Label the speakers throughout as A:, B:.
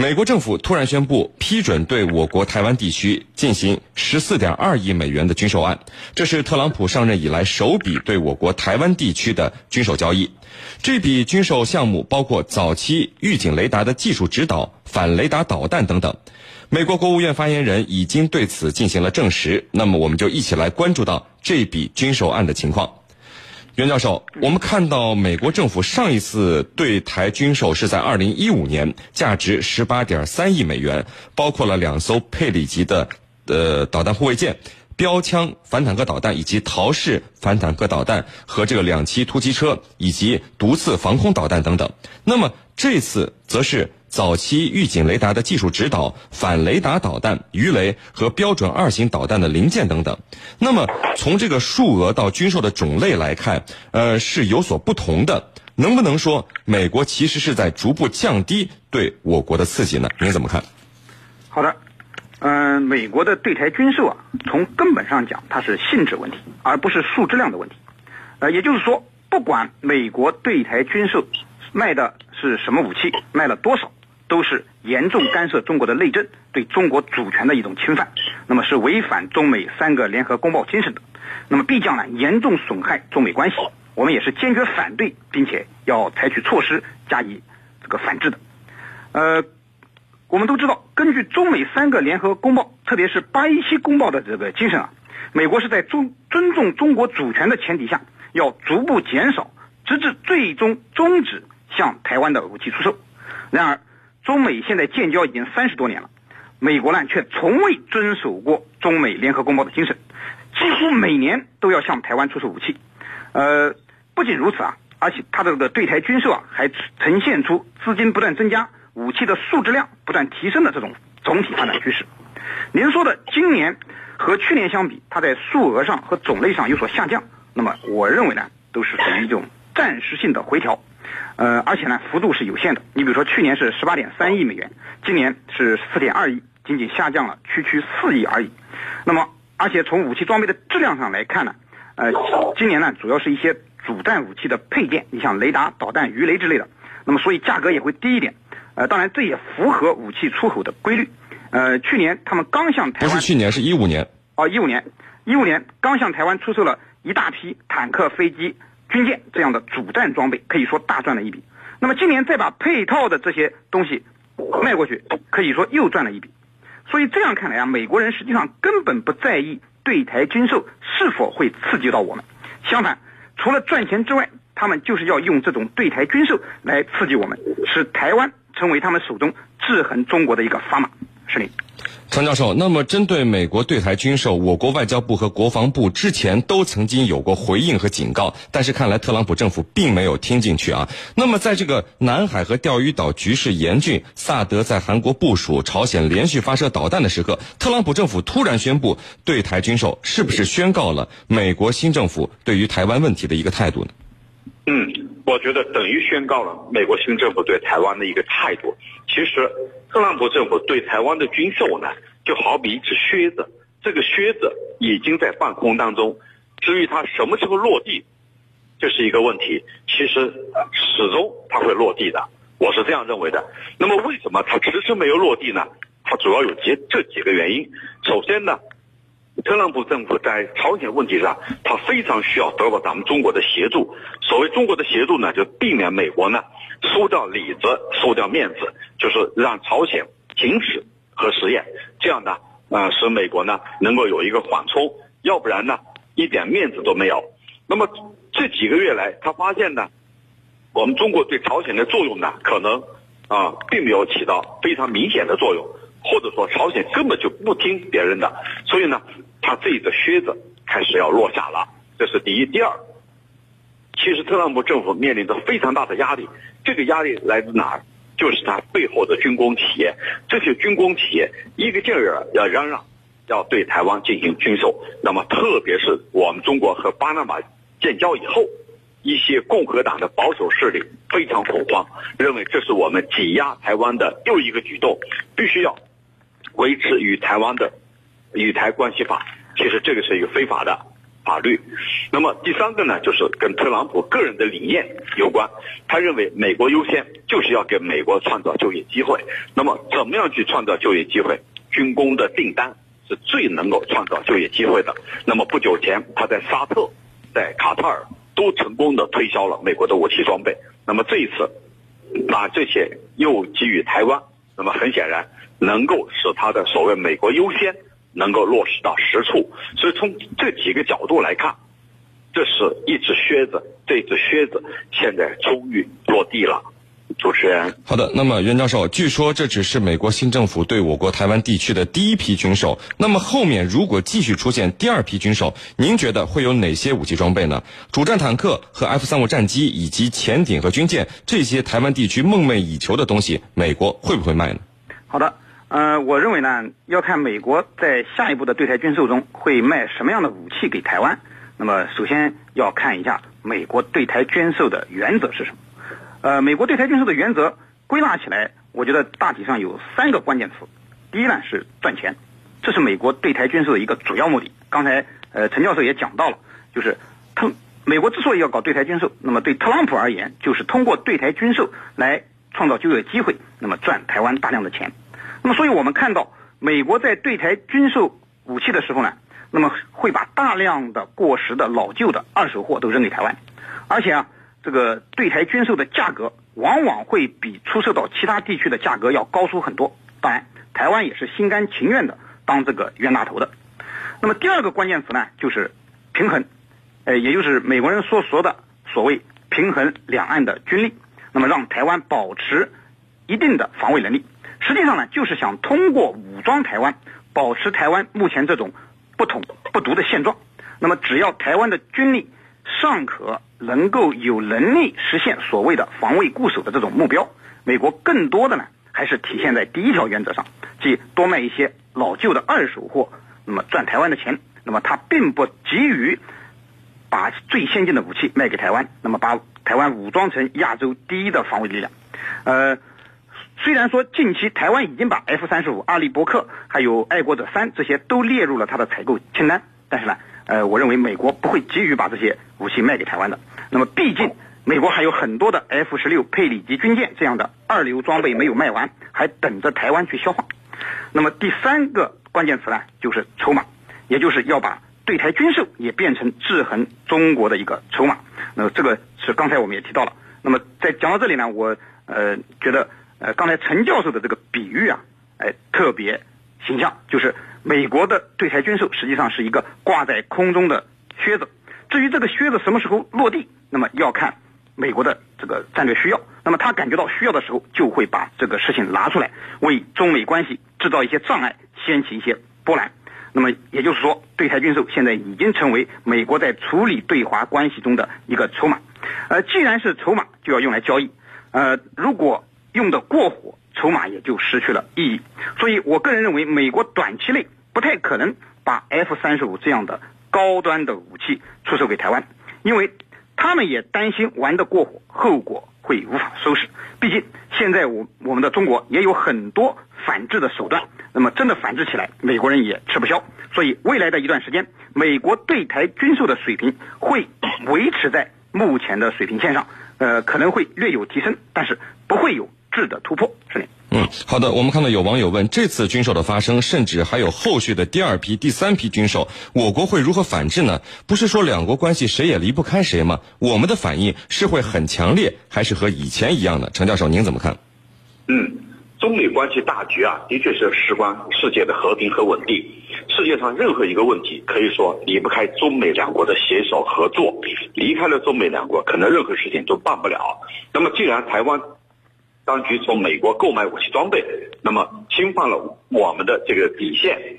A: 美国政府突然宣布批准对我国台湾地区进行十四点二亿美元的军售案，这是特朗普上任以来首笔对我国台湾地区的军售交易。这笔军售项目包括早期预警雷达的技术指导、反雷达导弹等等。美国国务院发言人已经对此进行了证实。那么，我们就一起来关注到这笔军售案的情况。袁教授，我们看到美国政府上一次对台军售是在二零一五年，价值十八点三亿美元，包括了两艘佩里级的呃导弹护卫舰、标枪反坦克导弹以及陶式反坦克导弹和这个两栖突击车以及毒刺防空导弹等等。那么这次则是。早期预警雷达的技术指导、反雷达导弹、鱼雷和标准二型导弹的零件等等。那么，从这个数额到军售的种类来看，呃，是有所不同的。能不能说，美国其实是在逐步降低对我国的刺激呢？您怎么看？
B: 好的，嗯，美国的对台军售啊，从根本上讲，它是性质问题，而不是数质量的问题。呃，也就是说，不管美国对台军售卖的是什么武器，卖了多少。都是严重干涉中国的内政，对中国主权的一种侵犯，那么是违反中美三个联合公报精神的，那么必将呢严重损害中美关系，我们也是坚决反对，并且要采取措施加以这个反制的。呃，我们都知道，根据中美三个联合公报，特别是八一七公报的这个精神啊，美国是在尊尊重中国主权的前提下，要逐步减少，直至最终终止向台湾的武器出售。然而。中美现在建交已经三十多年了，美国呢却从未遵守过中美联合公报的精神，几乎每年都要向台湾出售武器。呃，不仅如此啊，而且它的这个对台军售啊，还呈现出资金不断增加、武器的数质量不断提升的这种总体发展趋势。您说的今年和去年相比，它在数额上和种类上有所下降，那么我认为呢，都是属于一种暂时性的回调。呃，而且呢，幅度是有限的。你比如说，去年是十八点三亿美元，今年是四点二亿，仅仅下降了区区四亿而已。那么，而且从武器装备的质量上来看呢，呃，今年呢，主要是一些主战武器的配件，你像雷达、导弹、鱼雷之类的。那么，所以价格也会低一点。呃，当然这也符合武器出口的规律。呃，去年他们刚向台湾
A: 不是去年，是一五年。
B: 哦，一五年，一五年刚向台湾出售了一大批坦克、飞机。军舰这样的主战装备可以说大赚了一笔，那么今年再把配套的这些东西卖过去，可以说又赚了一笔。所以这样看来啊，美国人实际上根本不在意对台军售是否会刺激到我们，相反，除了赚钱之外，他们就是要用这种对台军售来刺激我们，使台湾成为他们手中制衡中国的一个砝码。是的。
A: 常教授，那么针对美国对台军售，我国外交部和国防部之前都曾经有过回应和警告，但是看来特朗普政府并没有听进去啊。那么在这个南海和钓鱼岛局势严峻，萨德在韩国部署，朝鲜连续发射导弹的时刻，特朗普政府突然宣布对台军售，是不是宣告了美国新政府对于台湾问题的一个态度呢？
C: 嗯，我觉得等于宣告了美国新政府对台湾的一个态度。其实。特朗普政府对台湾的军售呢，就好比一只靴子，这个靴子已经在半空当中，至于它什么时候落地，这是一个问题。其实始终它会落地的，我是这样认为的。那么为什么它迟迟没有落地呢？它主要有几这几个原因。首先呢，特朗普政府在朝鲜问题上，他非常需要得到咱们中国的协助。所谓中国的协助呢，就避免美国呢。输掉里子，输掉面子，就是让朝鲜停止核实验，这样呢，呃，使美国呢能够有一个缓冲，要不然呢，一点面子都没有。那么这几个月来，他发现呢，我们中国对朝鲜的作用呢，可能啊，并没有起到非常明显的作用，或者说朝鲜根本就不听别人的，所以呢，他自己的靴子开始要落下了，这是第一。第二。其实特朗普政府面临着非常大的压力，这个压力来自哪儿？就是他背后的军工企业，这些军工企业一个劲儿要嚷嚷，要对台湾进行军售。那么，特别是我们中国和巴拿马建交以后，一些共和党的保守势力非常恐慌，认为这是我们挤压台湾的又一个举动，必须要维持与台湾的与台关系法。其实这个是一个非法的。法律。那么第三个呢，就是跟特朗普个人的理念有关。他认为美国优先，就是要给美国创造就业机会。那么怎么样去创造就业机会？军工的订单是最能够创造就业机会的。那么不久前，他在沙特、在卡塔尔都成功的推销了美国的武器装备。那么这一次，把这些又给予台湾，那么很显然能够使他的所谓“美国优先”能够落实到实处。所以从这几个角度来看，这是一只靴子，这只靴子现在终于落地了。主持人，
A: 好的。那么袁教授，据说这只是美国新政府对我国台湾地区的第一批军售。那么后面如果继续出现第二批军售，您觉得会有哪些武器装备呢？主战坦克和 F 三五战机以及潜艇和军舰这些台湾地区梦寐以求的东西，美国会不会卖呢？
B: 好的，呃，我认为呢，要看美国在下一步的对台军售中会卖什么样的武器给台湾。那么首先要看一下美国对台军售的原则是什么。呃，美国对台军售的原则归纳起来，我觉得大体上有三个关键词。第一呢是赚钱，这是美国对台军售的一个主要目的。刚才呃陈教授也讲到了，就是特美国之所以要搞对台军售，那么对特朗普而言，就是通过对台军售来创造就业机会，那么赚台湾大量的钱。那么所以我们看到，美国在对台军售武器的时候呢，那么会把大量的过时的老旧的二手货都扔给台湾，而且啊。这个对台军售的价格往往会比出售到其他地区的价格要高出很多。当然，台湾也是心甘情愿的当这个冤大头的。那么第二个关键词呢，就是平衡，呃，也就是美国人所说的所谓平衡两岸的军力，那么让台湾保持一定的防卫能力。实际上呢，就是想通过武装台湾，保持台湾目前这种不统不独的现状。那么只要台湾的军力尚可。能够有能力实现所谓的防卫固守的这种目标，美国更多的呢还是体现在第一条原则上，即多卖一些老旧的二手货，那么赚台湾的钱。那么他并不急于把最先进的武器卖给台湾，那么把台湾武装成亚洲第一的防卫力量。呃，虽然说近期台湾已经把 F 三十五、阿利伯克还有爱国者三这些都列入了他的采购清单，但是呢。呃，我认为美国不会急于把这些武器卖给台湾的。那么，毕竟美国还有很多的 F 十六、佩里级军舰这样的二流装备没有卖完，还等着台湾去消化。那么，第三个关键词呢，就是筹码，也就是要把对台军售也变成制衡中国的一个筹码。那么，这个是刚才我们也提到了。那么，在讲到这里呢，我呃觉得呃刚才陈教授的这个比喻啊，哎特别形象，就是。美国的对台军售实际上是一个挂在空中的靴子，至于这个靴子什么时候落地，那么要看美国的这个战略需要。那么他感觉到需要的时候，就会把这个事情拿出来，为中美关系制造一些障碍，掀起一些波澜。那么也就是说，对台军售现在已经成为美国在处理对华关系中的一个筹码。呃，既然是筹码，就要用来交易。呃，如果用的过火。筹码也就失去了意义，所以我个人认为，美国短期内不太可能把 F 三十五这样的高端的武器出售给台湾，因为他们也担心玩得过火，后果会无法收拾。毕竟现在我我们的中国也有很多反制的手段，那么真的反制起来，美国人也吃不消。所以未来的一段时间，美国对台军售的水平会维持在目前的水平线上，呃，可能会略有提升，但是不会有。质的突破。
A: 嗯，好的。我们看到有网友问，这次军售的发生，甚至还有后续的第二批、第三批军售，我国会如何反制呢？不是说两国关系谁也离不开谁吗？我们的反应是会很强烈，还是和以前一样的？陈教授，您怎么看？
C: 嗯，中美关系大局啊，的确是事关世界的和平和稳定。世界上任何一个问题，可以说离不开中美两国的携手合作。离开了中美两国，可能任何事情都办不了。那么，既然台湾。当局从美国购买武器装备，那么侵犯了我们的这个底线，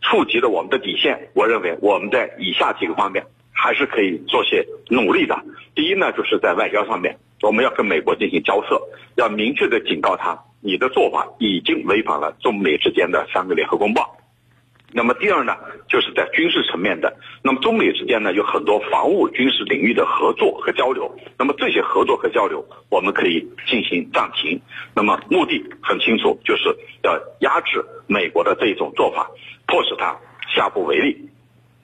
C: 触及了我们的底线。我认为我们在以下几个方面还是可以做些努力的。第一呢，就是在外交上面，我们要跟美国进行交涉，要明确的警告他，你的做法已经违反了中美之间的三个联合公报。那么第二呢，就是在军事层面的。那么中美之间呢，有很多防务军事领域的合作和交流。那么这些合作和交流，我们可以进行暂停。那么目的很清楚，就是要压制美国的这种做法，迫使他下不为例。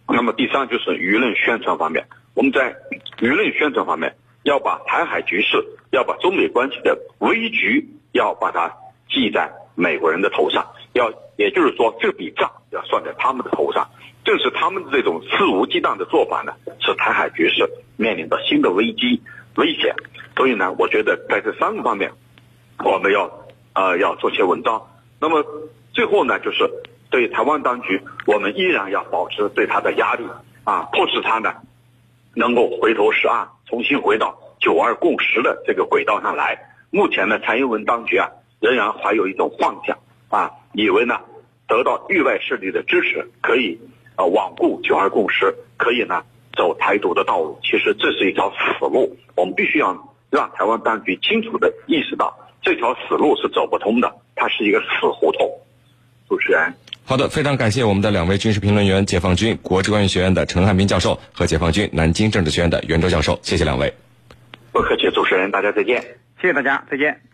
C: 那么第三就是舆论宣传方面，我们在舆论宣传方面要把台海局势，要把中美关系的危局，要把它记在美国人的头上，要也就是说这笔账要算在他们的头上。正是他们的这种肆无忌惮的做法呢，使台海局势面临着新的危机危险。所以呢，我觉得在这三个方面，我们要呃要做些文章。那么最后呢，就是对台湾当局，我们依然要保持对他的压力啊，迫使他呢能够回头是岸，重新回到九二共识的这个轨道上来。目前呢，蔡英文当局啊，仍然怀有一种幻想啊，以为呢得到域外势力的支持可以。呃，罔顾九二共识，可以呢走台独的道路。其实这是一条死路，我们必须要让台湾当局清楚的意识到，这条死路是走不通的，它是一个死胡同。主持人，
A: 好的，非常感谢我们的两位军事评论员，解放军国际关系学院的陈汉斌教授和解放军南京政治学院的袁周教授，谢谢两位。
C: 不客气，主持人，大家再见。
B: 谢谢大家，再见。